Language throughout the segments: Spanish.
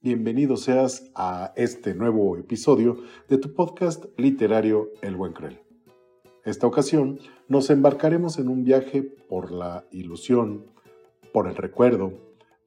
Bienvenido seas a este nuevo episodio de tu podcast literario El Buen Cruel. Esta ocasión nos embarcaremos en un viaje por la ilusión, por el recuerdo,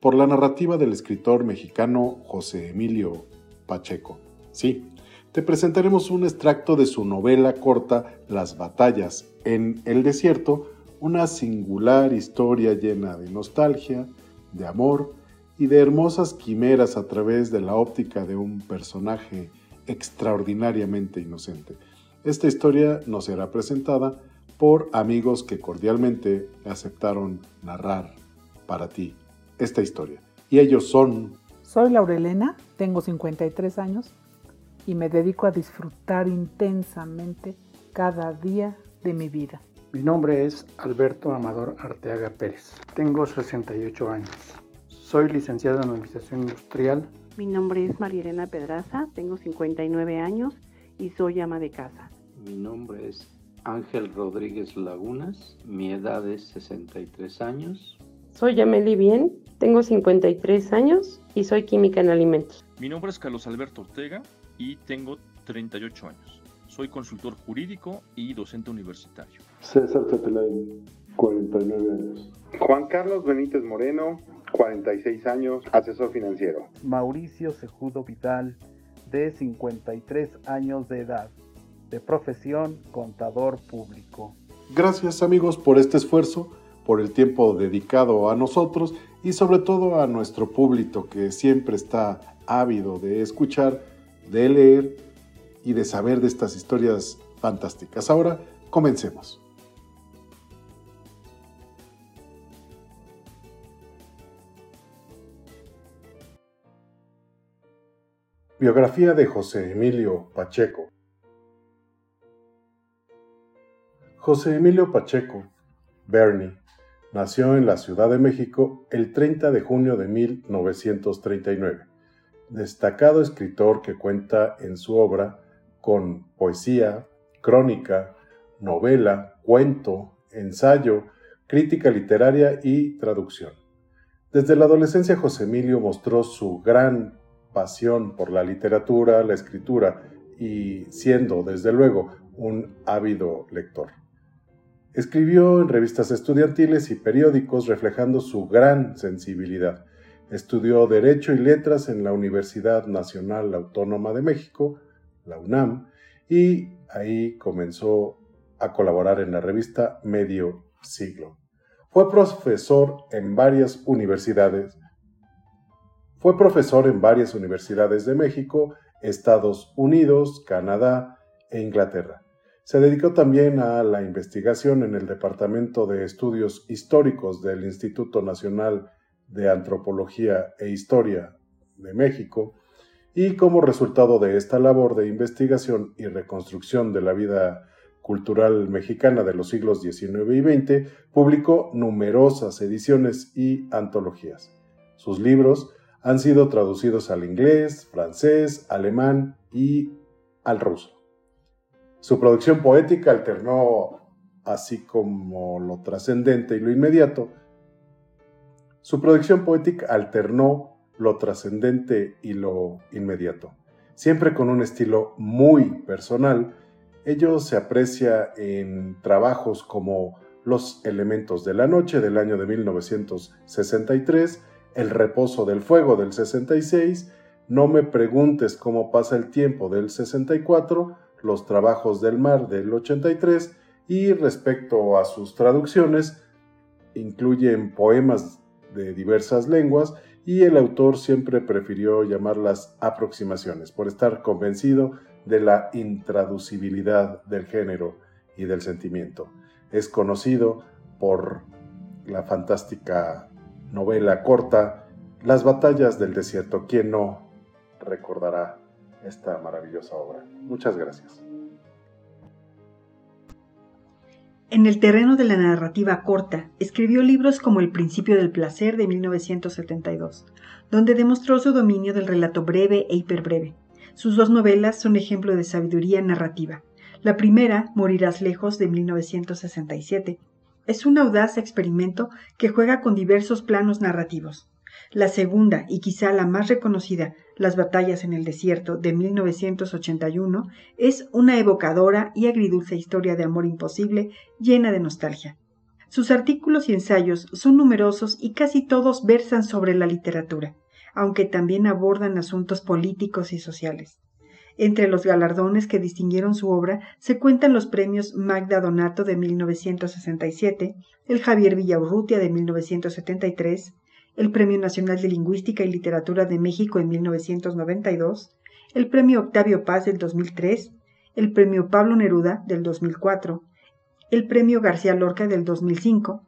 por la narrativa del escritor mexicano José Emilio Pacheco. Sí, te presentaremos un extracto de su novela corta Las batallas en el desierto, una singular historia llena de nostalgia, de amor y de hermosas quimeras a través de la óptica de un personaje extraordinariamente inocente. Esta historia nos será presentada por amigos que cordialmente aceptaron narrar para ti esta historia. Y ellos son... Soy Laurelena, tengo 53 años y me dedico a disfrutar intensamente cada día de mi vida. Mi nombre es Alberto Amador Arteaga Pérez. Tengo 68 años. Soy licenciado en Administración Industrial. Mi nombre es María Elena Pedraza, tengo 59 años y soy ama de casa. Mi nombre es Ángel Rodríguez Lagunas, mi edad es 63 años. Soy Yameli Bien, tengo 53 años y soy química en alimentos. Mi nombre es Carlos Alberto Ortega y tengo 38 años. Soy consultor jurídico y docente universitario. César Tetelain, 49 años. Juan Carlos Benítez Moreno, 46 años, asesor financiero. Mauricio Sejudo Vidal, de 53 años de edad, de profesión contador público. Gracias amigos por este esfuerzo, por el tiempo dedicado a nosotros y sobre todo a nuestro público que siempre está ávido de escuchar, de leer y de saber de estas historias fantásticas. Ahora, comencemos. Biografía de José Emilio Pacheco José Emilio Pacheco, Bernie, nació en la Ciudad de México el 30 de junio de 1939. Destacado escritor que cuenta en su obra con poesía, crónica, novela, cuento, ensayo, crítica literaria y traducción. Desde la adolescencia José Emilio mostró su gran pasión por la literatura, la escritura y siendo, desde luego, un ávido lector. Escribió en revistas estudiantiles y periódicos reflejando su gran sensibilidad. Estudió Derecho y Letras en la Universidad Nacional Autónoma de México, la UNAM, y ahí comenzó a colaborar en la revista Medio Siglo. Fue profesor en varias universidades. Fue profesor en varias universidades de México, Estados Unidos, Canadá e Inglaterra. Se dedicó también a la investigación en el Departamento de Estudios Históricos del Instituto Nacional de Antropología e Historia de México y como resultado de esta labor de investigación y reconstrucción de la vida cultural mexicana de los siglos XIX y XX, publicó numerosas ediciones y antologías. Sus libros han sido traducidos al inglés, francés, alemán y al ruso. Su producción poética alternó, así como lo trascendente y lo inmediato, su producción poética alternó lo trascendente y lo inmediato. Siempre con un estilo muy personal, ello se aprecia en trabajos como Los elementos de la noche del año de 1963, El reposo del fuego del 66, No me preguntes cómo pasa el tiempo del 64, Los trabajos del mar del 83 y respecto a sus traducciones, incluyen poemas de diversas lenguas y el autor siempre prefirió llamarlas aproximaciones por estar convencido de la intraducibilidad del género y del sentimiento. Es conocido por la fantástica novela corta Las batallas del desierto. ¿Quién no recordará esta maravillosa obra? Muchas gracias. En el terreno de la narrativa corta, escribió libros como El principio del placer de 1972, donde demostró su dominio del relato breve e hiperbreve. Sus dos novelas son ejemplo de sabiduría narrativa. La primera, Morirás lejos, de 1967, es un audaz experimento que juega con diversos planos narrativos. La segunda, y quizá la más reconocida, Las batallas en el desierto de 1981, es una evocadora y agridulce historia de amor imposible llena de nostalgia. Sus artículos y ensayos son numerosos y casi todos versan sobre la literatura, aunque también abordan asuntos políticos y sociales. Entre los galardones que distinguieron su obra se cuentan los premios Magda Donato de 1967, el Javier Villaurrutia de 1973, el Premio Nacional de Lingüística y Literatura de México en 1992, el Premio Octavio Paz del 2003, el Premio Pablo Neruda del 2004, el Premio García Lorca del 2005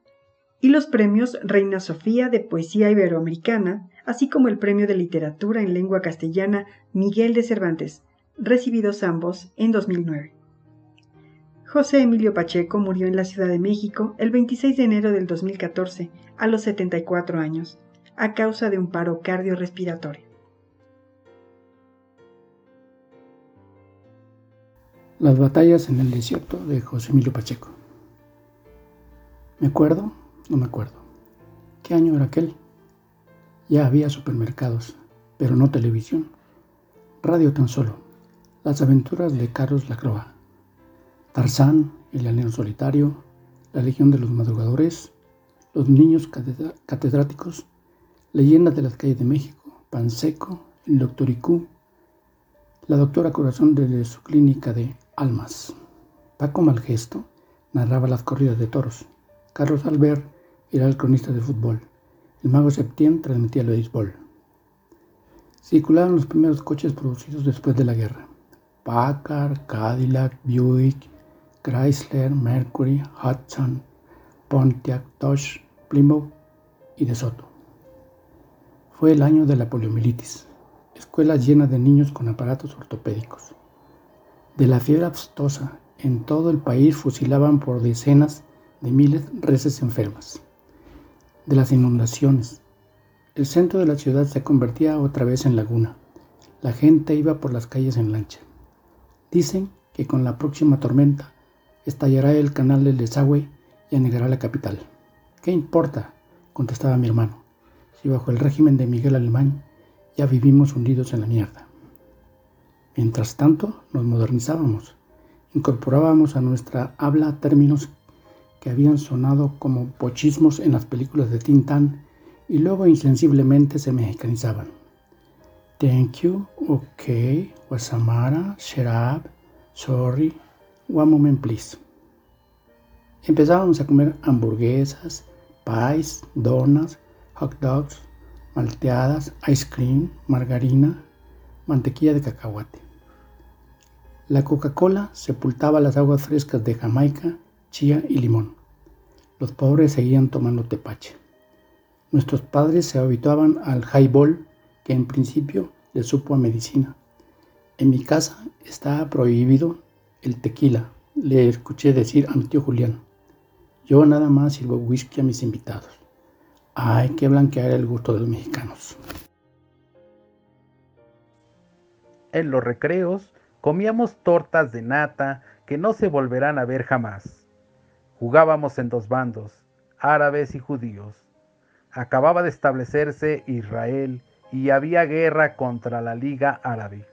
y los premios Reina Sofía de Poesía Iberoamericana, así como el Premio de Literatura en Lengua Castellana Miguel de Cervantes, recibidos ambos en 2009. José Emilio Pacheco murió en la Ciudad de México el 26 de enero del 2014 a los 74 años, a causa de un paro cardiorrespiratorio. Las batallas en el desierto de José Emilio Pacheco. ¿Me acuerdo? No me acuerdo. ¿Qué año era aquel? Ya había supermercados, pero no televisión. Radio tan solo. Las aventuras de Carlos Lacroix. Tarzán, el alien solitario, la legión de los madrugadores, los niños catedráticos, leyendas de las calles de México, Panseco, el doctor Icú, la doctora Corazón de su clínica de Almas. Paco Malgesto narraba las corridas de toros. Carlos Albert era el cronista de fútbol. El mago Septién transmitía el béisbol. Circularon los primeros coches producidos después de la guerra. Packard, Cadillac, Buick, Chrysler, Mercury, Hudson, Pontiac, Dodge, Plymouth y De Soto. Fue el año de la poliomielitis, escuelas llenas de niños con aparatos ortopédicos. De la fiebre abstosa, en todo el país fusilaban por decenas de miles reses enfermas. De las inundaciones. El centro de la ciudad se convertía otra vez en laguna. La gente iba por las calles en lancha. Dicen que con la próxima tormenta estallará el canal del desagüe y anegará la capital. ¿Qué importa? contestaba mi hermano. Si bajo el régimen de Miguel Alemán ya vivimos hundidos en la mierda. Mientras tanto, nos modernizábamos, incorporábamos a nuestra habla términos que habían sonado como pochismos en las películas de Tintán y luego insensiblemente se mexicanizaban. Thank you, ok, Wasamara, up, sorry, one moment please. Empezábamos a comer hamburguesas, pies, donuts, hot dogs, malteadas, ice cream, margarina, mantequilla de cacahuate. La Coca-Cola sepultaba las aguas frescas de Jamaica, chía y limón. Los pobres seguían tomando tepache. Nuestros padres se habituaban al highball, que en principio les supo a medicina. En mi casa estaba prohibido el tequila, le escuché decir a mi tío Julián. Yo nada más sirvo whisky a mis invitados. Hay que blanquear el gusto de los mexicanos. En los recreos comíamos tortas de nata que no se volverán a ver jamás. Jugábamos en dos bandos, árabes y judíos. Acababa de establecerse Israel y había guerra contra la Liga Árabe.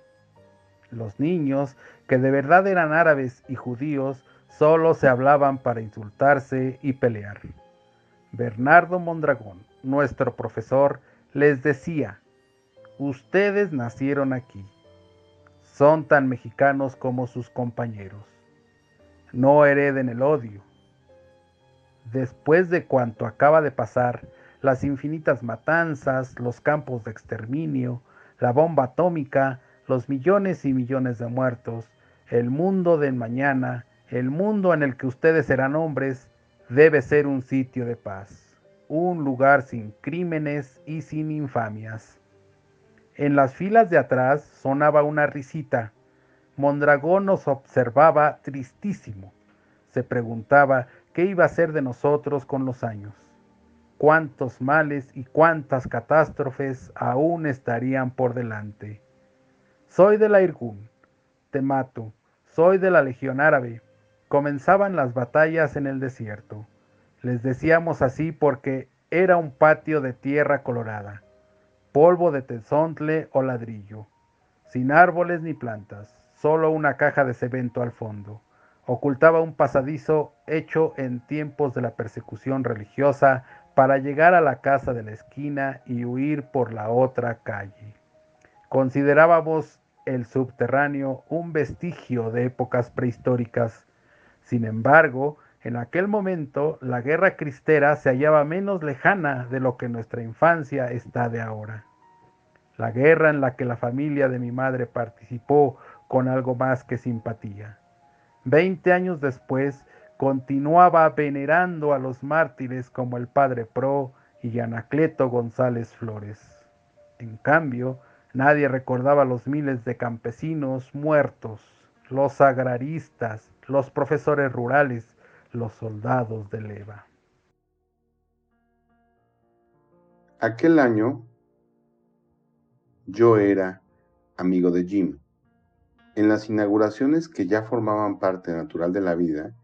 Los niños, que de verdad eran árabes y judíos, solo se hablaban para insultarse y pelear. Bernardo Mondragón, nuestro profesor, les decía, ustedes nacieron aquí, son tan mexicanos como sus compañeros, no hereden el odio. Después de cuanto acaba de pasar, las infinitas matanzas, los campos de exterminio, la bomba atómica, los millones y millones de muertos, el mundo de mañana, el mundo en el que ustedes serán hombres, debe ser un sitio de paz, un lugar sin crímenes y sin infamias. En las filas de atrás sonaba una risita. Mondragón nos observaba tristísimo. Se preguntaba qué iba a ser de nosotros con los años. Cuántos males y cuántas catástrofes aún estarían por delante. Soy de la Irgun, te mato, soy de la Legión Árabe, comenzaban las batallas en el desierto. Les decíamos así porque era un patio de tierra colorada. polvo de tezontle o ladrillo, sin árboles ni plantas, solo una caja de cemento al fondo. Ocultaba un pasadizo hecho en tiempos de la persecución religiosa para llegar a la casa de la esquina y huir por la otra calle. Considerábamos el subterráneo un vestigio de épocas prehistóricas. Sin embargo, en aquel momento la guerra cristera se hallaba menos lejana de lo que nuestra infancia está de ahora. La guerra en la que la familia de mi madre participó con algo más que simpatía. Veinte años después, continuaba venerando a los mártires como el padre Pro y Anacleto González Flores. En cambio, nadie recordaba los miles de campesinos muertos, los agraristas, los profesores rurales, los soldados de leva. Aquel año yo era amigo de Jim. En las inauguraciones que ya formaban parte natural de la vida,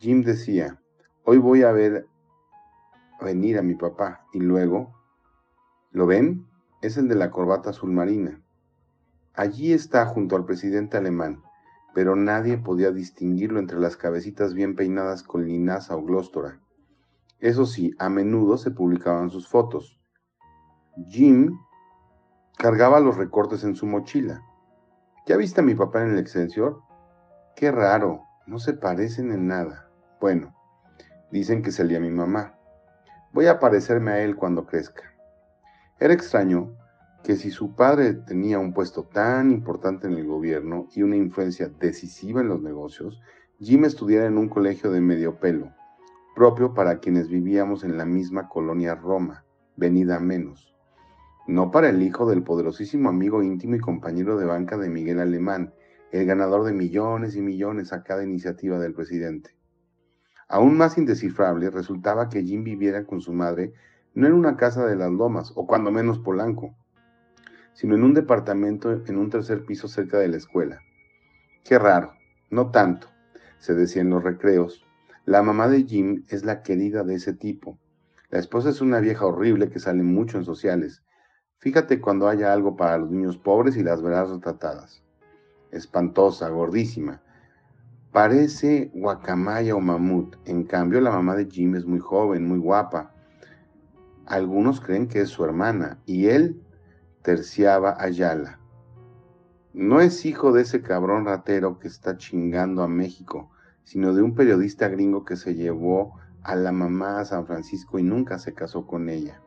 Jim decía, hoy voy a ver venir a mi papá y luego, ¿lo ven? Es el de la corbata azul marina. Allí está junto al presidente alemán, pero nadie podía distinguirlo entre las cabecitas bien peinadas con linaza o glóstora. Eso sí, a menudo se publicaban sus fotos. Jim cargaba los recortes en su mochila. ¿Ya viste a mi papá en el Excelsior? Qué raro, no se parecen en nada. Bueno, dicen que salía mi mamá. Voy a parecerme a él cuando crezca. Era extraño que si su padre tenía un puesto tan importante en el gobierno y una influencia decisiva en los negocios, Jim estudiara en un colegio de medio pelo, propio para quienes vivíamos en la misma colonia Roma, venida menos. No para el hijo del poderosísimo amigo íntimo y compañero de banca de Miguel Alemán, el ganador de millones y millones a cada iniciativa del presidente. Aún más indescifrable resultaba que Jim viviera con su madre no en una casa de las lomas, o cuando menos polanco, sino en un departamento en un tercer piso cerca de la escuela. Qué raro, no tanto, se decía en los recreos. La mamá de Jim es la querida de ese tipo. La esposa es una vieja horrible que sale mucho en sociales. Fíjate cuando haya algo para los niños pobres y las verás retratadas. Espantosa, gordísima, Parece guacamaya o mamut. En cambio, la mamá de Jim es muy joven, muy guapa. Algunos creen que es su hermana y él terciaba a Yala. No es hijo de ese cabrón ratero que está chingando a México, sino de un periodista gringo que se llevó a la mamá a San Francisco y nunca se casó con ella.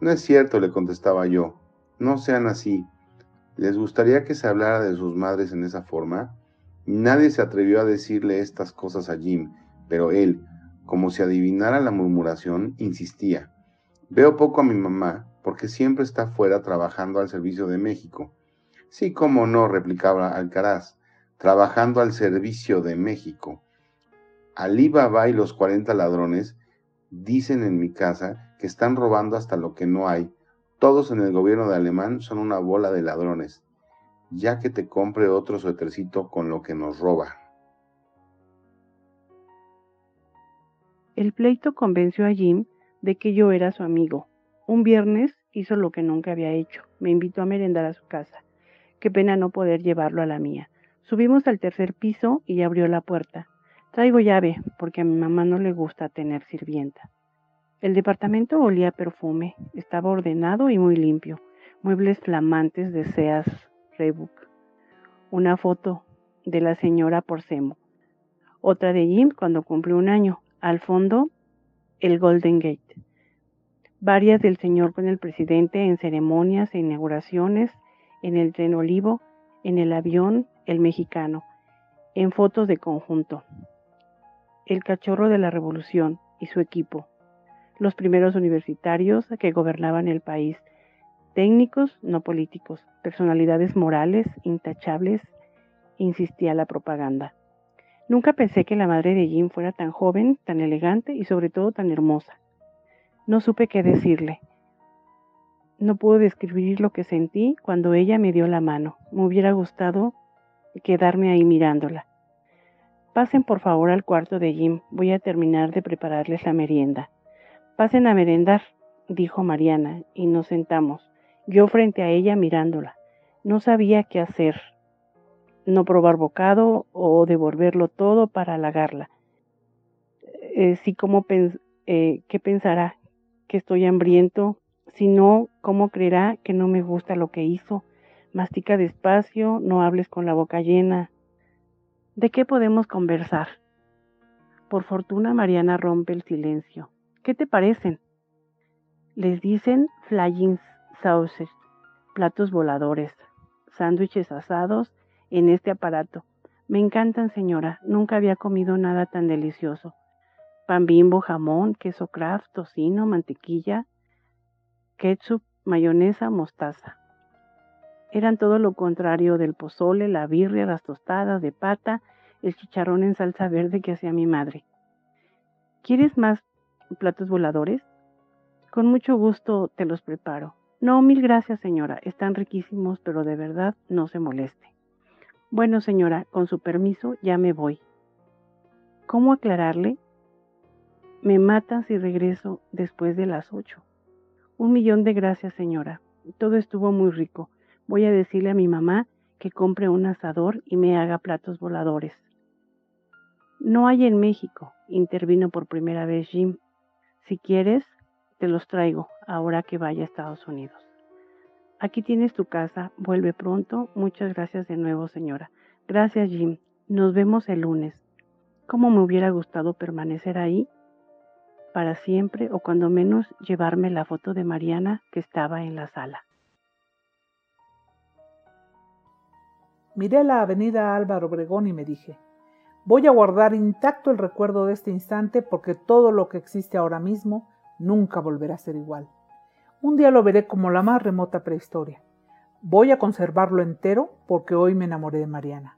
No es cierto, le contestaba yo. No sean así. ¿Les gustaría que se hablara de sus madres en esa forma? Nadie se atrevió a decirle estas cosas a Jim, pero él, como si adivinara la murmuración, insistía. Veo poco a mi mamá porque siempre está fuera trabajando al servicio de México. Sí, cómo no, replicaba Alcaraz, trabajando al servicio de México. Alí Baba y los cuarenta ladrones dicen en mi casa que están robando hasta lo que no hay. Todos en el gobierno de Alemán son una bola de ladrones ya que te compre otro suétercito con lo que nos roba. El pleito convenció a Jim de que yo era su amigo. Un viernes hizo lo que nunca había hecho. Me invitó a merendar a su casa. Qué pena no poder llevarlo a la mía. Subimos al tercer piso y abrió la puerta. Traigo llave porque a mi mamá no le gusta tener sirvienta. El departamento olía a perfume, estaba ordenado y muy limpio. Muebles flamantes de Seas una foto de la señora Porcemo, otra de Jim cuando cumplió un año, al fondo el Golden Gate, varias del señor con el presidente en ceremonias e inauguraciones, en el tren olivo, en el avión el mexicano, en fotos de conjunto, el cachorro de la revolución y su equipo, los primeros universitarios que gobernaban el país, técnicos, no políticos, personalidades morales, intachables, insistía la propaganda. Nunca pensé que la madre de Jim fuera tan joven, tan elegante y sobre todo tan hermosa. No supe qué decirle. No puedo describir lo que sentí cuando ella me dio la mano. Me hubiera gustado quedarme ahí mirándola. Pasen por favor al cuarto de Jim. Voy a terminar de prepararles la merienda. Pasen a merendar, dijo Mariana, y nos sentamos Yo frente a ella mirándola. No sabía qué hacer. No probar bocado o devolverlo todo para halagarla. Eh, sí, como eh, ¿qué pensará? Que estoy hambriento. Si no, ¿cómo creerá que no me gusta lo que hizo? Mastica despacio, no hables con la boca llena. ¿De qué podemos conversar? Por fortuna Mariana rompe el silencio. ¿Qué te parecen? Les dicen flying saucers, platos voladores, sándwiches asados en este aparato. Me encantan, señora. Nunca había comido nada tan delicioso. Pan bimbo, jamón, queso craft, tocino, mantequilla, ketchup, mayonesa, mostaza. Eran todo lo contrario del pozole, la birria, las tostadas de pata el chicharrón en salsa verde que hacía mi madre. ¿Quieres más platos voladores? Con mucho gusto te los preparo. No, mil gracias, señora. Están riquísimos, pero de verdad no se moleste. Bueno, señora, con su permiso ya me voy. ¿Cómo aclararle? Me matan si regreso después de las ocho. Un millón de gracias, señora. Todo estuvo muy rico. Voy a decirle a mi mamá que compre un asador y me haga platos voladores. No hay en México, intervino por primera vez Jim. Si quieres, te los traigo ahora que vaya a Estados Unidos. Aquí tienes tu casa, vuelve pronto. Muchas gracias de nuevo, señora. Gracias, Jim. Nos vemos el lunes. ¿Cómo me hubiera gustado permanecer ahí para siempre o cuando menos llevarme la foto de Mariana que estaba en la sala? Miré la avenida Álvaro Obregón y me dije, Voy a guardar intacto el recuerdo de este instante porque todo lo que existe ahora mismo nunca volverá a ser igual. Un día lo veré como la más remota prehistoria. Voy a conservarlo entero porque hoy me enamoré de Mariana.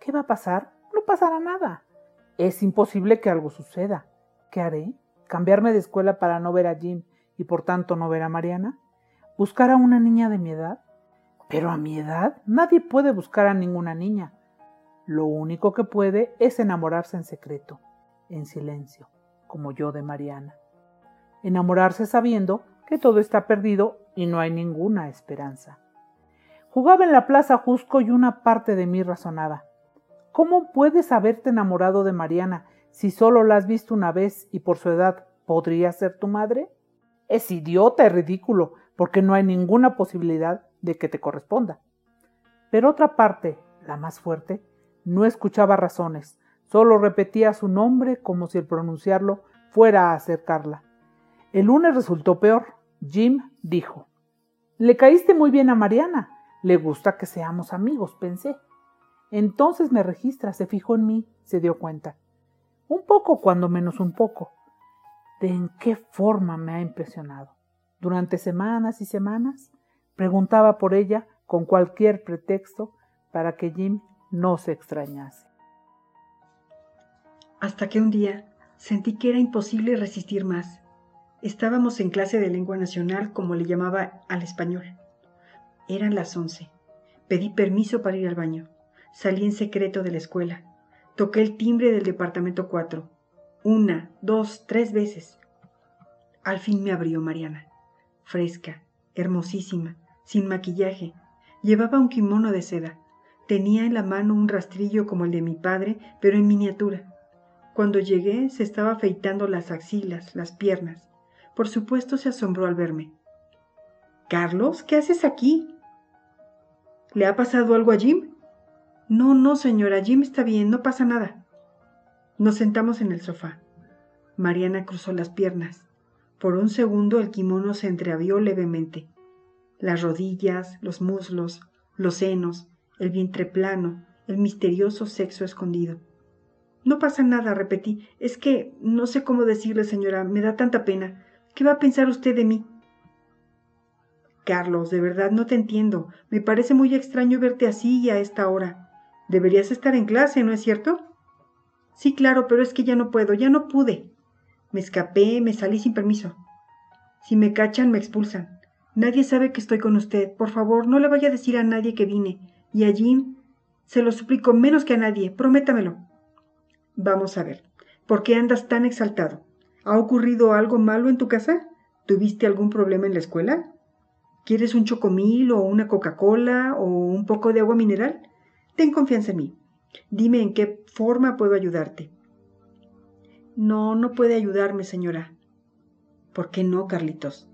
¿Qué va a pasar? No pasará nada. Es imposible que algo suceda. ¿Qué haré? ¿Cambiarme de escuela para no ver a Jim y por tanto no ver a Mariana? ¿Buscar a una niña de mi edad? Pero a mi edad nadie puede buscar a ninguna niña. Lo único que puede es enamorarse en secreto, en silencio, como yo de Mariana. Enamorarse sabiendo que todo está perdido y no hay ninguna esperanza. Jugaba en la plaza Jusco y una parte de mí razonaba. ¿Cómo puedes haberte enamorado de Mariana si solo la has visto una vez y por su edad podría ser tu madre? Es idiota y ridículo, porque no hay ninguna posibilidad de que te corresponda. Pero otra parte, la más fuerte, no escuchaba razones, solo repetía su nombre como si el pronunciarlo fuera a acercarla. El lunes resultó peor. Jim dijo, Le caíste muy bien a Mariana. Le gusta que seamos amigos, pensé. Entonces me registra, se fijó en mí, se dio cuenta. Un poco, cuando menos un poco. ¿De en qué forma me ha impresionado? Durante semanas y semanas preguntaba por ella con cualquier pretexto para que Jim no se extrañase. Hasta que un día sentí que era imposible resistir más. Estábamos en clase de lengua nacional, como le llamaba al español. Eran las once. Pedí permiso para ir al baño. Salí en secreto de la escuela. Toqué el timbre del departamento 4. Una, dos, tres veces. Al fin me abrió Mariana. Fresca, hermosísima, sin maquillaje. Llevaba un kimono de seda. Tenía en la mano un rastrillo como el de mi padre, pero en miniatura. Cuando llegué se estaba afeitando las axilas, las piernas. Por supuesto se asombró al verme. Carlos, ¿qué haces aquí? ¿Le ha pasado algo a Jim? No, no, señora, Jim está bien, no pasa nada. Nos sentamos en el sofá. Mariana cruzó las piernas. Por un segundo el kimono se entreabrió levemente. Las rodillas, los muslos, los senos, el vientre plano, el misterioso sexo escondido. No pasa nada, repetí. Es que no sé cómo decirle, señora, me da tanta pena. ¿Qué va a pensar usted de mí? Carlos, de verdad no te entiendo. Me parece muy extraño verte así y a esta hora. Deberías estar en clase, ¿no es cierto? Sí, claro, pero es que ya no puedo, ya no pude. Me escapé, me salí sin permiso. Si me cachan, me expulsan. Nadie sabe que estoy con usted. Por favor, no le vaya a decir a nadie que vine. Y a Jim, se lo suplico menos que a nadie, prométamelo. Vamos a ver, ¿por qué andas tan exaltado? ¿Ha ocurrido algo malo en tu casa? ¿Tuviste algún problema en la escuela? ¿Quieres un chocomil o una Coca-Cola o un poco de agua mineral? Ten confianza en mí. Dime en qué forma puedo ayudarte. No, no puede ayudarme, señora. ¿Por qué no, Carlitos?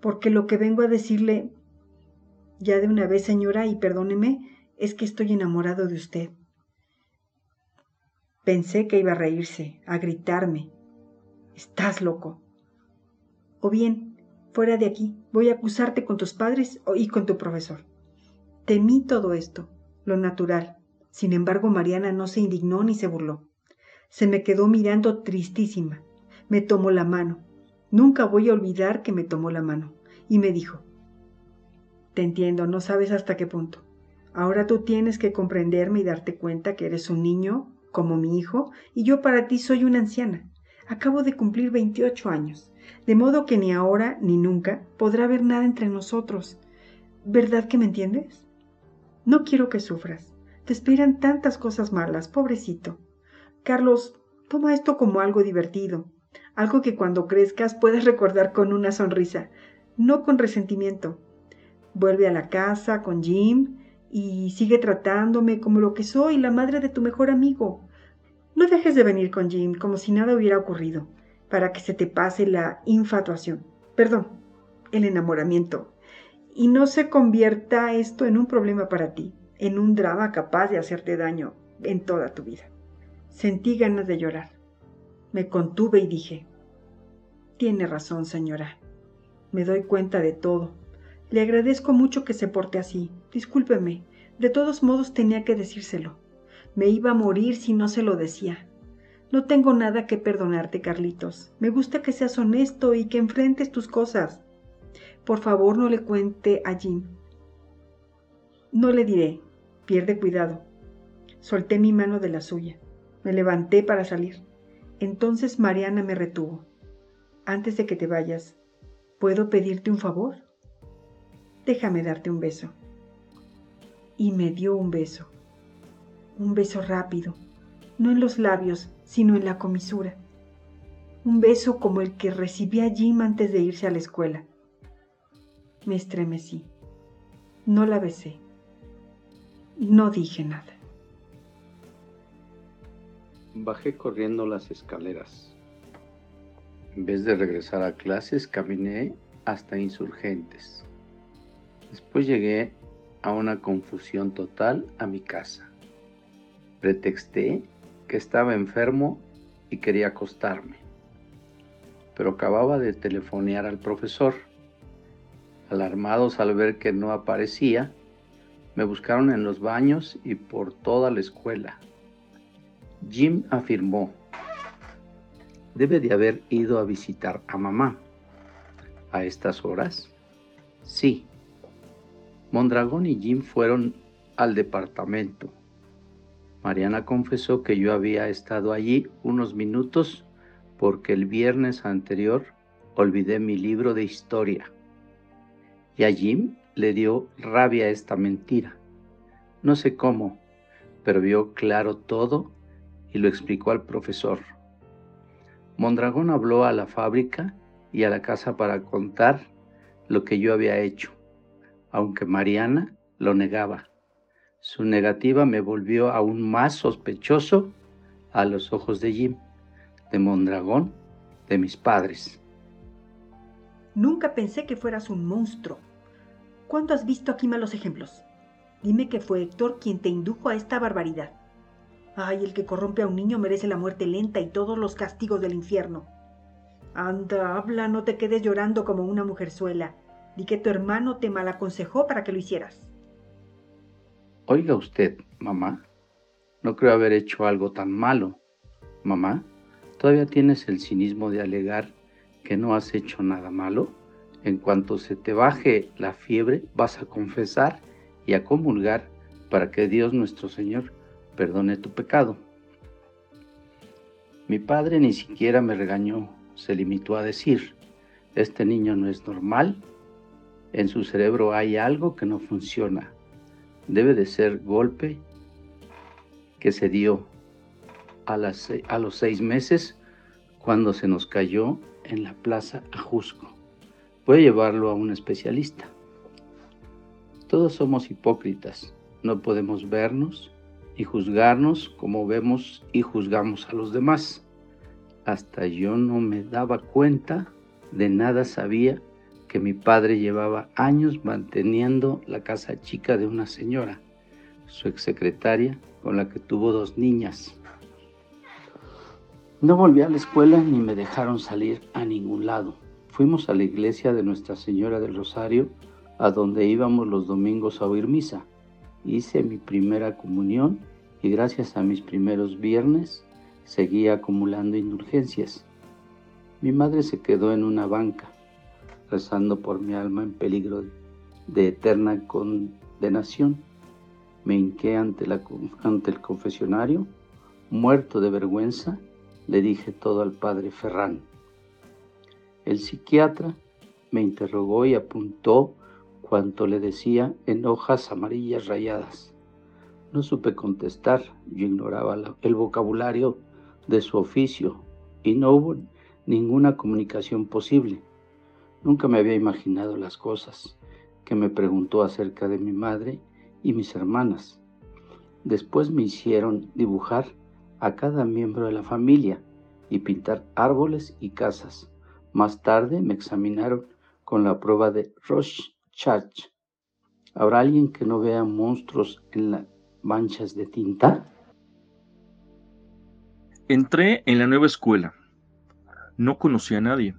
Porque lo que vengo a decirle ya de una vez, señora, y perdóneme, es que estoy enamorado de usted. Pensé que iba a reírse, a gritarme. Estás loco. O bien, fuera de aquí, voy a acusarte con tus padres y con tu profesor. Temí todo esto, lo natural. Sin embargo, Mariana no se indignó ni se burló. Se me quedó mirando tristísima. Me tomó la mano. Nunca voy a olvidar que me tomó la mano. Y me dijo, Te entiendo, no sabes hasta qué punto. Ahora tú tienes que comprenderme y darte cuenta que eres un niño, como mi hijo, y yo para ti soy una anciana. Acabo de cumplir 28 años, de modo que ni ahora ni nunca podrá haber nada entre nosotros. ¿Verdad que me entiendes? No quiero que sufras. Te esperan tantas cosas malas, pobrecito. Carlos, toma esto como algo divertido, algo que cuando crezcas puedes recordar con una sonrisa, no con resentimiento. Vuelve a la casa con Jim y sigue tratándome como lo que soy, la madre de tu mejor amigo. No dejes de venir con Jim como si nada hubiera ocurrido, para que se te pase la infatuación, perdón, el enamoramiento, y no se convierta esto en un problema para ti, en un drama capaz de hacerte daño en toda tu vida. Sentí ganas de llorar. Me contuve y dije, tiene razón, señora. Me doy cuenta de todo. Le agradezco mucho que se porte así. Discúlpeme. De todos modos tenía que decírselo. Me iba a morir si no se lo decía. No tengo nada que perdonarte, Carlitos. Me gusta que seas honesto y que enfrentes tus cosas. Por favor, no le cuente a Jim. No le diré. Pierde cuidado. Solté mi mano de la suya. Me levanté para salir. Entonces Mariana me retuvo. Antes de que te vayas, ¿puedo pedirte un favor? Déjame darte un beso. Y me dio un beso. Un beso rápido, no en los labios, sino en la comisura. Un beso como el que recibí a Jim antes de irse a la escuela. Me estremecí. No la besé. No dije nada. Bajé corriendo las escaleras. En vez de regresar a clases, caminé hasta insurgentes. Después llegué a una confusión total a mi casa. Pretexté que estaba enfermo y quería acostarme, pero acababa de telefonear al profesor. Alarmados al ver que no aparecía, me buscaron en los baños y por toda la escuela. Jim afirmó, debe de haber ido a visitar a mamá. ¿A estas horas? Sí. Mondragón y Jim fueron al departamento. Mariana confesó que yo había estado allí unos minutos porque el viernes anterior olvidé mi libro de historia. Y a Jim le dio rabia esta mentira. No sé cómo, pero vio claro todo y lo explicó al profesor. Mondragón habló a la fábrica y a la casa para contar lo que yo había hecho, aunque Mariana lo negaba. Su negativa me volvió aún más sospechoso a los ojos de Jim, de Mondragón, de mis padres. Nunca pensé que fueras un monstruo. ¿Cuándo has visto aquí malos ejemplos? Dime que fue Héctor quien te indujo a esta barbaridad. Ay, el que corrompe a un niño merece la muerte lenta y todos los castigos del infierno. Anda, habla, no te quedes llorando como una mujerzuela. Di que tu hermano te malaconsejó para que lo hicieras. Oiga usted, mamá, no creo haber hecho algo tan malo. Mamá, ¿todavía tienes el cinismo de alegar que no has hecho nada malo? En cuanto se te baje la fiebre, vas a confesar y a comulgar para que Dios nuestro Señor perdone tu pecado. Mi padre ni siquiera me regañó, se limitó a decir, este niño no es normal, en su cerebro hay algo que no funciona, debe de ser golpe que se dio a, los seis meses cuando se nos cayó en la plaza Ajusco. Voy a llevarlo a un especialista. Todos somos hipócritas. No podemos vernos y juzgarnos como vemos y juzgamos a los demás. Hasta yo no me daba cuenta, de nada sabía que mi padre llevaba años manteniendo la casa chica de una señora, su exsecretaria, con la que tuvo dos niñas. No volví a la escuela ni me dejaron salir a ningún lado. Fuimos a la iglesia de Nuestra Señora del Rosario, a donde íbamos los domingos a oír misa. Hice mi primera comunión y gracias a mis primeros viernes seguía acumulando indulgencias. Mi madre se quedó en una banca, rezando por mi alma en peligro de eterna condenación. Me hinqué ante, la, ante el confesionario, muerto de vergüenza, le dije todo al padre Ferrán. El psiquiatra me interrogó y apuntó cuanto le decía en hojas amarillas rayadas. No supe contestar, yo ignoraba el vocabulario de su oficio y no hubo ninguna comunicación posible. Nunca me había imaginado las cosas que me preguntó acerca de mi madre y mis hermanas. Después me hicieron dibujar a cada miembro de la familia y pintar árboles y casas. Más tarde me examinaron con la prueba de Rorschach. ¿Habrá alguien que no vea monstruos en las manchas de tinta? Entré en la nueva escuela. No conocí a nadie.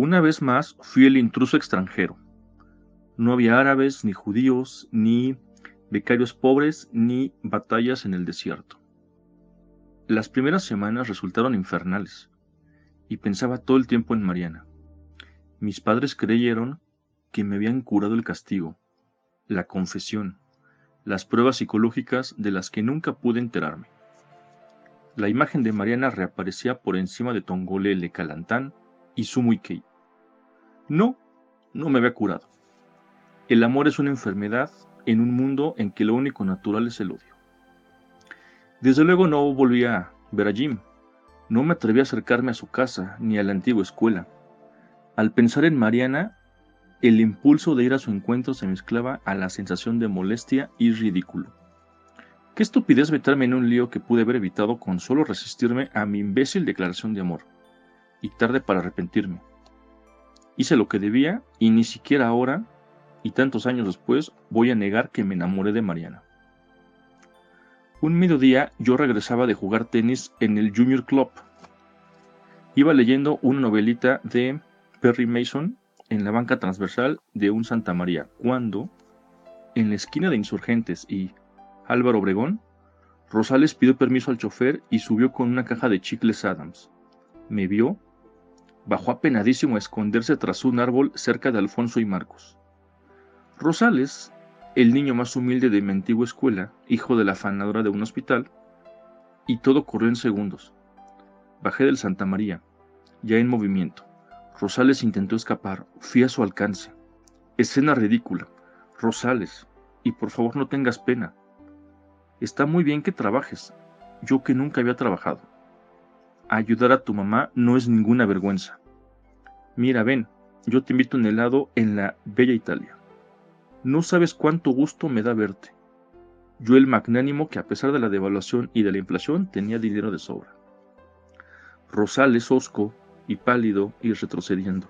Una vez más fui el intruso extranjero. No había árabes, ni judíos, ni becarios pobres, ni batallas en el desierto. Las primeras semanas resultaron infernales, y pensaba todo el tiempo en Mariana. Mis padres creyeron que me habían curado el castigo, la confesión, las pruebas psicológicas de las que nunca pude enterarme. La imagen de Mariana reaparecía por encima de Tongolele Calantán y Sumuikei. No, no me había curado. El amor es una enfermedad en un mundo en que lo único natural es el odio. Desde luego no volví a ver a Jim. No me atreví a acercarme a su casa ni a la antigua escuela. Al pensar en Mariana, el impulso de ir a su encuentro se mezclaba a la sensación de molestia y ridículo. Qué estupidez meterme en un lío que pude haber evitado con solo resistirme a mi imbécil declaración de amor. Y tarde para arrepentirme. Hice lo que debía y ni siquiera ahora, y tantos años después, voy a negar que me enamoré de Mariana. Un mediodía yo regresaba de jugar tenis en el Junior Club. Iba leyendo una novelita de Perry Mason en la banca transversal de un Santa María, cuando, en la esquina de Insurgentes y Álvaro Obregón, Rosales pidió permiso al chofer y subió con una caja de chicles Adams. Me vio bajó apenadísimo a esconderse tras un árbol cerca de Alfonso y Marcos. Rosales, el niño más humilde de mi antigua escuela, hijo de la afanadora de un hospital, y todo corrió en segundos. Bajé del Santa María, ya en movimiento. Rosales intentó escapar, fui a su alcance. Escena ridícula. Rosales, y por favor no tengas pena. Está muy bien que trabajes, yo que nunca había trabajado. Ayudar a tu mamá no es ninguna vergüenza. Mira, ven, yo te invito un helado en la bella Italia. No sabes cuánto gusto me da verte. Yo el magnánimo que a pesar de la devaluación y de la inflación tenía dinero de sobra. Rosales hosco y pálido y retrocediendo.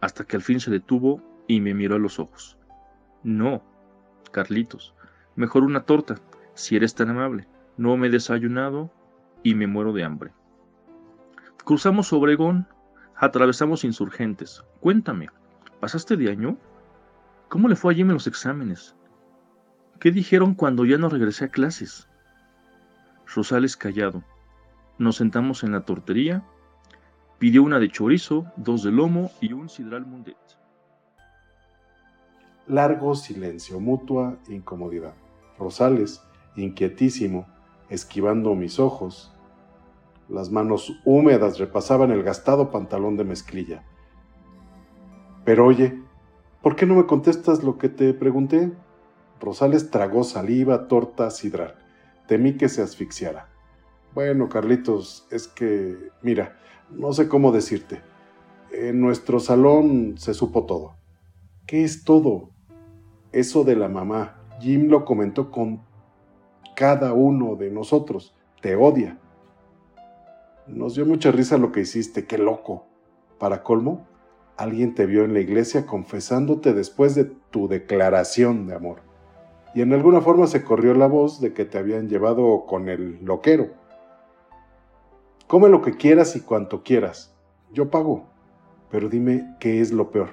Hasta que al fin se detuvo y me miró a los ojos. No, Carlitos, mejor una torta, si eres tan amable. No me he desayunado y me muero de hambre. Cruzamos Obregón, atravesamos insurgentes. Cuéntame, ¿pasaste de año? ¿Cómo le fue allí en los exámenes? ¿Qué dijeron cuando ya no regresé a clases? Rosales callado. Nos sentamos en la tortería. Pidió una de chorizo, dos de lomo y un sidral mundet. Largo silencio, mutua incomodidad. Rosales, inquietísimo, esquivando mis ojos. Las manos húmedas repasaban el gastado pantalón de mezclilla. Pero oye, ¿por qué no me contestas lo que te pregunté? Rosales tragó saliva, torta, sidral. Temí que se asfixiara. Bueno, Carlitos, es que, mira, no sé cómo decirte. En nuestro salón se supo todo. ¿Qué es todo? Eso de la mamá. Jim lo comentó con cada uno de nosotros. Te odia. Nos dio mucha risa lo que hiciste, qué loco. Para colmo, alguien te vio en la iglesia confesándote después de tu declaración de amor. Y en alguna forma se corrió la voz de que te habían llevado con el loquero. Come lo que quieras y cuanto quieras. Yo pago. Pero dime qué es lo peor.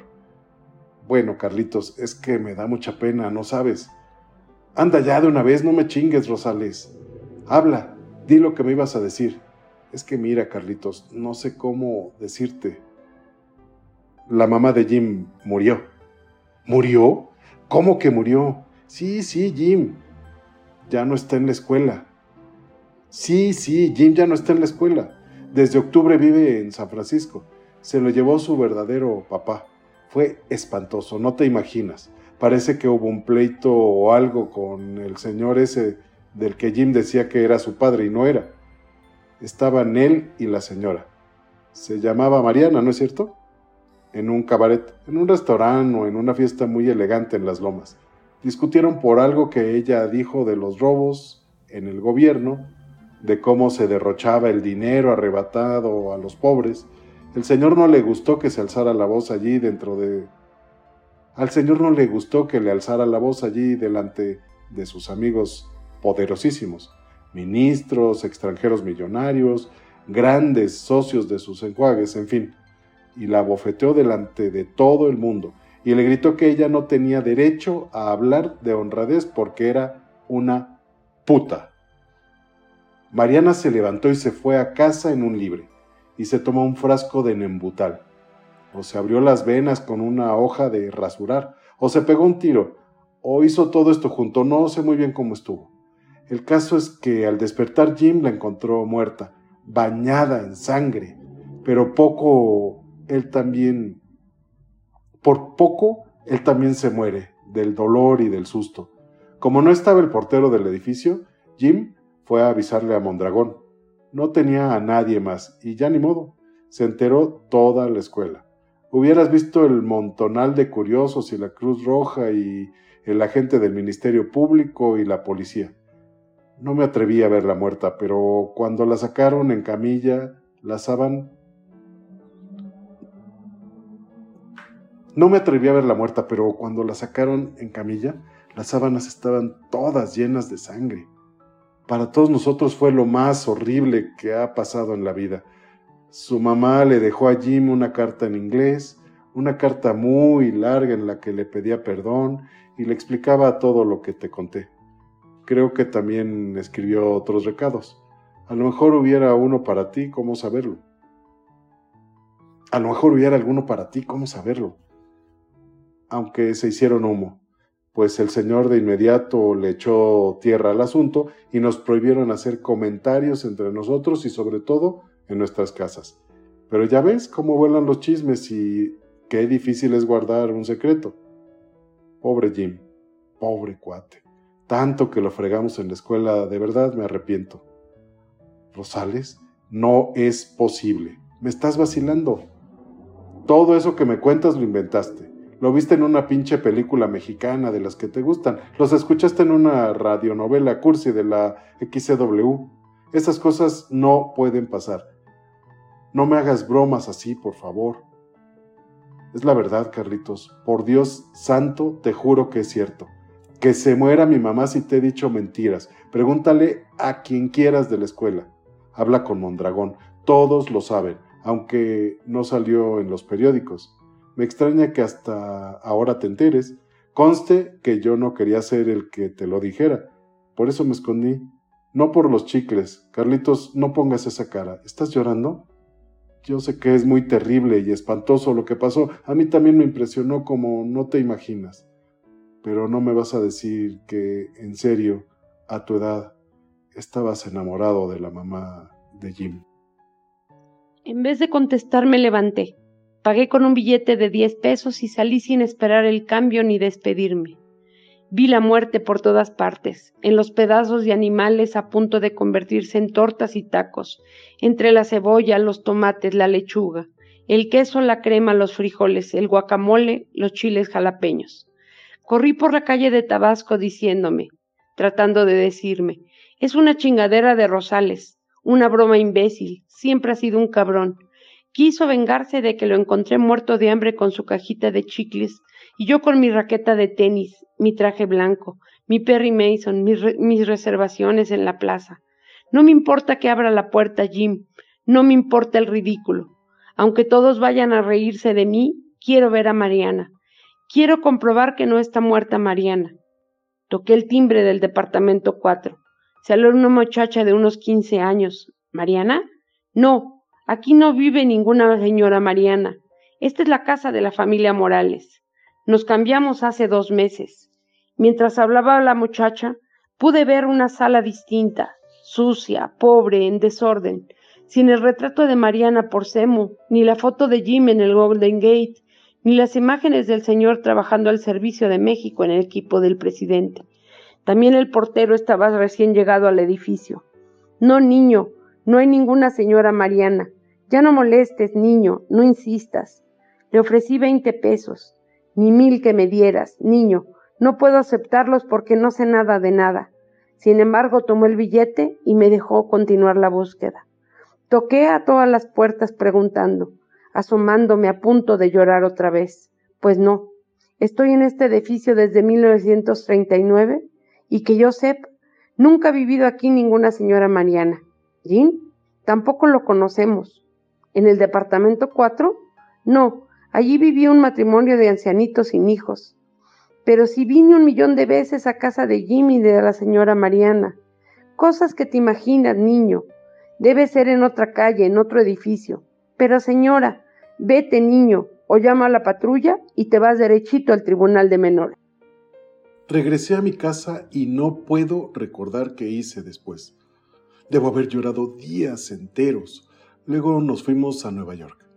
Bueno, Carlitos, es que me da mucha pena, no sabes. Anda ya de una vez, no me chingues, Rosales. Habla, di lo que me ibas a decir. Es que mira, Carlitos, no sé cómo decirte. La mamá de Jim murió. ¿Murió? ¿Cómo que murió? Sí, sí, Jim. Ya no está en la escuela. Sí, sí, Jim ya no está en la escuela. Desde octubre vive en San Francisco. Se lo llevó su verdadero papá. Fue espantoso, no te imaginas. Parece que hubo un pleito o algo con el señor ese del que Jim decía que era su padre y no era. Estaban él y la señora. Se llamaba Mariana, ¿no es cierto? En un cabaret, en un restaurante o en una fiesta muy elegante en las lomas. Discutieron por algo que ella dijo de los robos en el gobierno, de cómo se derrochaba el dinero arrebatado a los pobres. El Señor no le gustó que se alzara la voz allí dentro de... Al Señor no le gustó que le alzara la voz allí delante de sus amigos poderosísimos ministros, extranjeros millonarios, grandes socios de sus enjuagues, en fin, y la bofeteó delante de todo el mundo, y le gritó que ella no tenía derecho a hablar de honradez porque era una puta. Mariana se levantó y se fue a casa en un libre, y se tomó un frasco de nembutal, o se abrió las venas con una hoja de rasurar, o se pegó un tiro, o hizo todo esto junto, no sé muy bien cómo estuvo. El caso es que al despertar Jim la encontró muerta, bañada en sangre, pero poco él también, por poco él también se muere del dolor y del susto. Como no estaba el portero del edificio, Jim fue a avisarle a Mondragón. No tenía a nadie más y ya ni modo. Se enteró toda la escuela. Hubieras visto el montonal de curiosos y la Cruz Roja y el agente del Ministerio Público y la policía. No me atreví a verla muerta, pero cuando la sacaron en camilla, la sábana... No me atreví a verla muerta, pero cuando la sacaron en camilla, las sábanas estaban todas llenas de sangre. Para todos nosotros fue lo más horrible que ha pasado en la vida. Su mamá le dejó a Jim una carta en inglés, una carta muy larga en la que le pedía perdón y le explicaba todo lo que te conté creo que también escribió otros recados. A lo mejor hubiera uno para ti, ¿cómo saberlo? A lo mejor hubiera alguno para ti, ¿cómo saberlo? Aunque se hicieron humo, pues el Señor de inmediato le echó tierra al asunto y nos prohibieron hacer comentarios entre nosotros y sobre todo en nuestras casas. Pero ya ves cómo vuelan los chismes y qué difícil es guardar un secreto. Pobre Jim, pobre cuate tanto que lo fregamos en la escuela, de verdad me arrepiento. Rosales, no es posible. Me estás vacilando. Todo eso que me cuentas lo inventaste. Lo viste en una pinche película mexicana de las que te gustan. Los escuchaste en una radionovela cursi de la XCW. Esas cosas no pueden pasar. No me hagas bromas así, por favor. Es la verdad, Carlitos. Por Dios santo, te juro que es cierto. Que se muera mi mamá si te he dicho mentiras. Pregúntale a quien quieras de la escuela. Habla con Mondragón. Todos lo saben, aunque no salió en los periódicos. Me extraña que hasta ahora te enteres. Conste que yo no quería ser el que te lo dijera. Por eso me escondí. No por los chicles. Carlitos, no pongas esa cara. ¿Estás llorando? Yo sé que es muy terrible y espantoso lo que pasó. A mí también me impresionó como no te imaginas pero no me vas a decir que en serio, a tu edad, estabas enamorado de la mamá de Jim. En vez de contestar me levanté, pagué con un billete de 10 pesos y salí sin esperar el cambio ni despedirme. Vi la muerte por todas partes, en los pedazos de animales a punto de convertirse en tortas y tacos, entre la cebolla, los tomates, la lechuga, el queso, la crema, los frijoles, el guacamole, los chiles jalapeños. Corrí por la calle de Tabasco diciéndome, tratando de decirme, es una chingadera de Rosales, una broma imbécil, siempre ha sido un cabrón. Quiso vengarse de que lo encontré muerto de hambre con su cajita de chicles y yo con mi raqueta de tenis, mi traje blanco, mi Perry Mason, mis, reservaciones en la plaza. No me importa que abra la puerta Jim, no me importa el ridículo. Aunque todos vayan a reírse de mí, quiero ver a Mariana. Quiero comprobar que no está muerta Mariana. Toqué el timbre del departamento 4. Salió una muchacha de unos 15 años. ¿Mariana? No, aquí no vive ninguna señora Mariana. Esta es la casa de la familia Morales. Nos cambiamos hace dos meses. Mientras hablaba la muchacha, pude ver una sala distinta, sucia, pobre, en desorden, sin el retrato de Mariana por Semo, ni la foto de Jim en el Golden Gate, ni las imágenes del señor trabajando al servicio de México en el equipo del presidente. También el portero estaba recién llegado al edificio. No, niño, no hay ninguna señora Mariana. Ya no molestes, niño, no insistas. Le ofrecí veinte pesos. Ni mil que me dieras, niño. No puedo aceptarlos porque no sé nada de nada. Sin embargo, tomó el billete y me dejó continuar la búsqueda. Toqué a todas las puertas preguntando, asomándome a punto de llorar otra vez. Pues no, estoy en este edificio desde 1939 y que yo sepa, nunca ha vivido aquí ninguna señora Mariana. ¿Jim? Tampoco lo conocemos. ¿En el departamento 4? No, allí vivía un matrimonio de ancianitos sin hijos. Pero si vine un millón de veces a casa de Jim y de la señora Mariana. Cosas que te imaginas, niño. Debe ser en otra calle, en otro edificio. Pero señora, vete, niño, o llama a la patrulla y te vas derechito al tribunal de menores. Regresé a mi casa y no puedo recordar qué hice después. Debo haber llorado días enteros. Luego nos fuimos a Nueva York.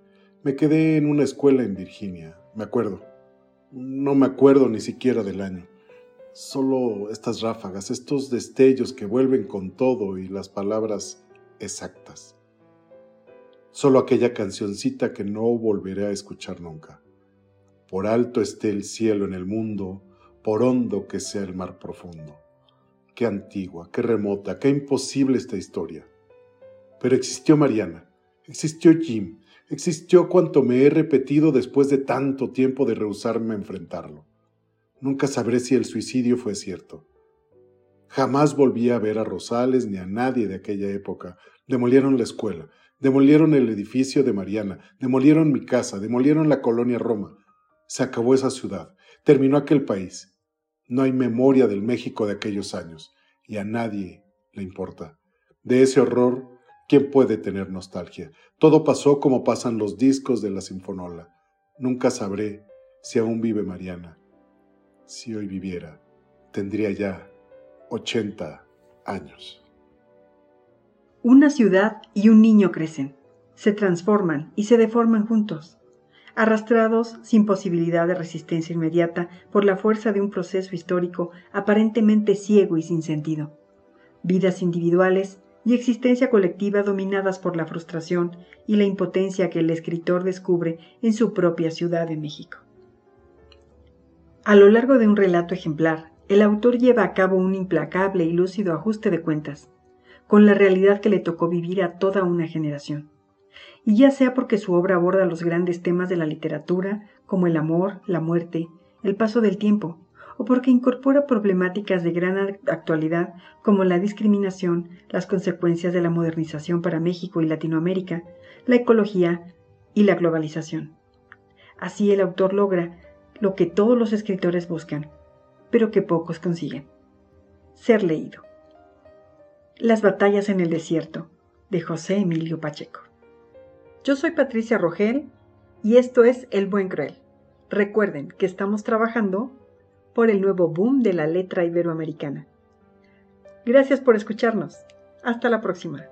Me quedé en una escuela en Virginia, me acuerdo. No me acuerdo ni siquiera del año. Solo estas ráfagas, estos destellos que vuelven con todo y las palabras exactas. Solo aquella cancioncita que no volveré a escuchar nunca. Por alto esté el cielo en el mundo, por hondo que sea el mar profundo. Qué antigua, qué remota, qué imposible esta historia. Pero existió Mariana, existió Jim, existió cuanto me he repetido después de tanto tiempo de rehusarme a enfrentarlo. Nunca sabré si el suicidio fue cierto. Jamás volví a ver a Rosales ni a nadie de aquella época. Demolieron la escuela, demolieron el edificio de Mariana, demolieron mi casa, demolieron la colonia Roma. Se acabó esa ciudad, terminó aquel país. No hay memoria del México de aquellos años y a nadie le importa. De ese horror, ¿quién puede tener nostalgia? Todo pasó como pasan los discos de la Sinfonola. Nunca sabré si aún vive Mariana. Si hoy viviera, tendría ya 80 años. Una ciudad y un niño crecen, se transforman y se deforman juntos arrastrados sin posibilidad de resistencia inmediata por la fuerza de un proceso histórico aparentemente ciego y sin sentido. Vidas individuales y existencia colectiva dominadas por la frustración y la impotencia que el escritor descubre en su propia Ciudad de México. A lo largo de un relato ejemplar, el autor lleva a cabo un implacable y lúcido ajuste de cuentas, con la realidad que le tocó vivir a toda una generación y ya sea porque su obra aborda los grandes temas de la literatura, como el amor, la muerte, el paso del tiempo, o porque incorpora problemáticas de gran actualidad como la discriminación, las consecuencias de la modernización para México y Latinoamérica, la ecología y la globalización. Así el autor logra lo que todos los escritores buscan, pero que pocos consiguen. Ser leído. Las batallas en el desierto, de José Emilio Pacheco. Yo soy Patricia Rogel y esto es El Buen Cruel. Recuerden que estamos trabajando por el nuevo boom de la letra iberoamericana. Gracias por escucharnos. Hasta la próxima.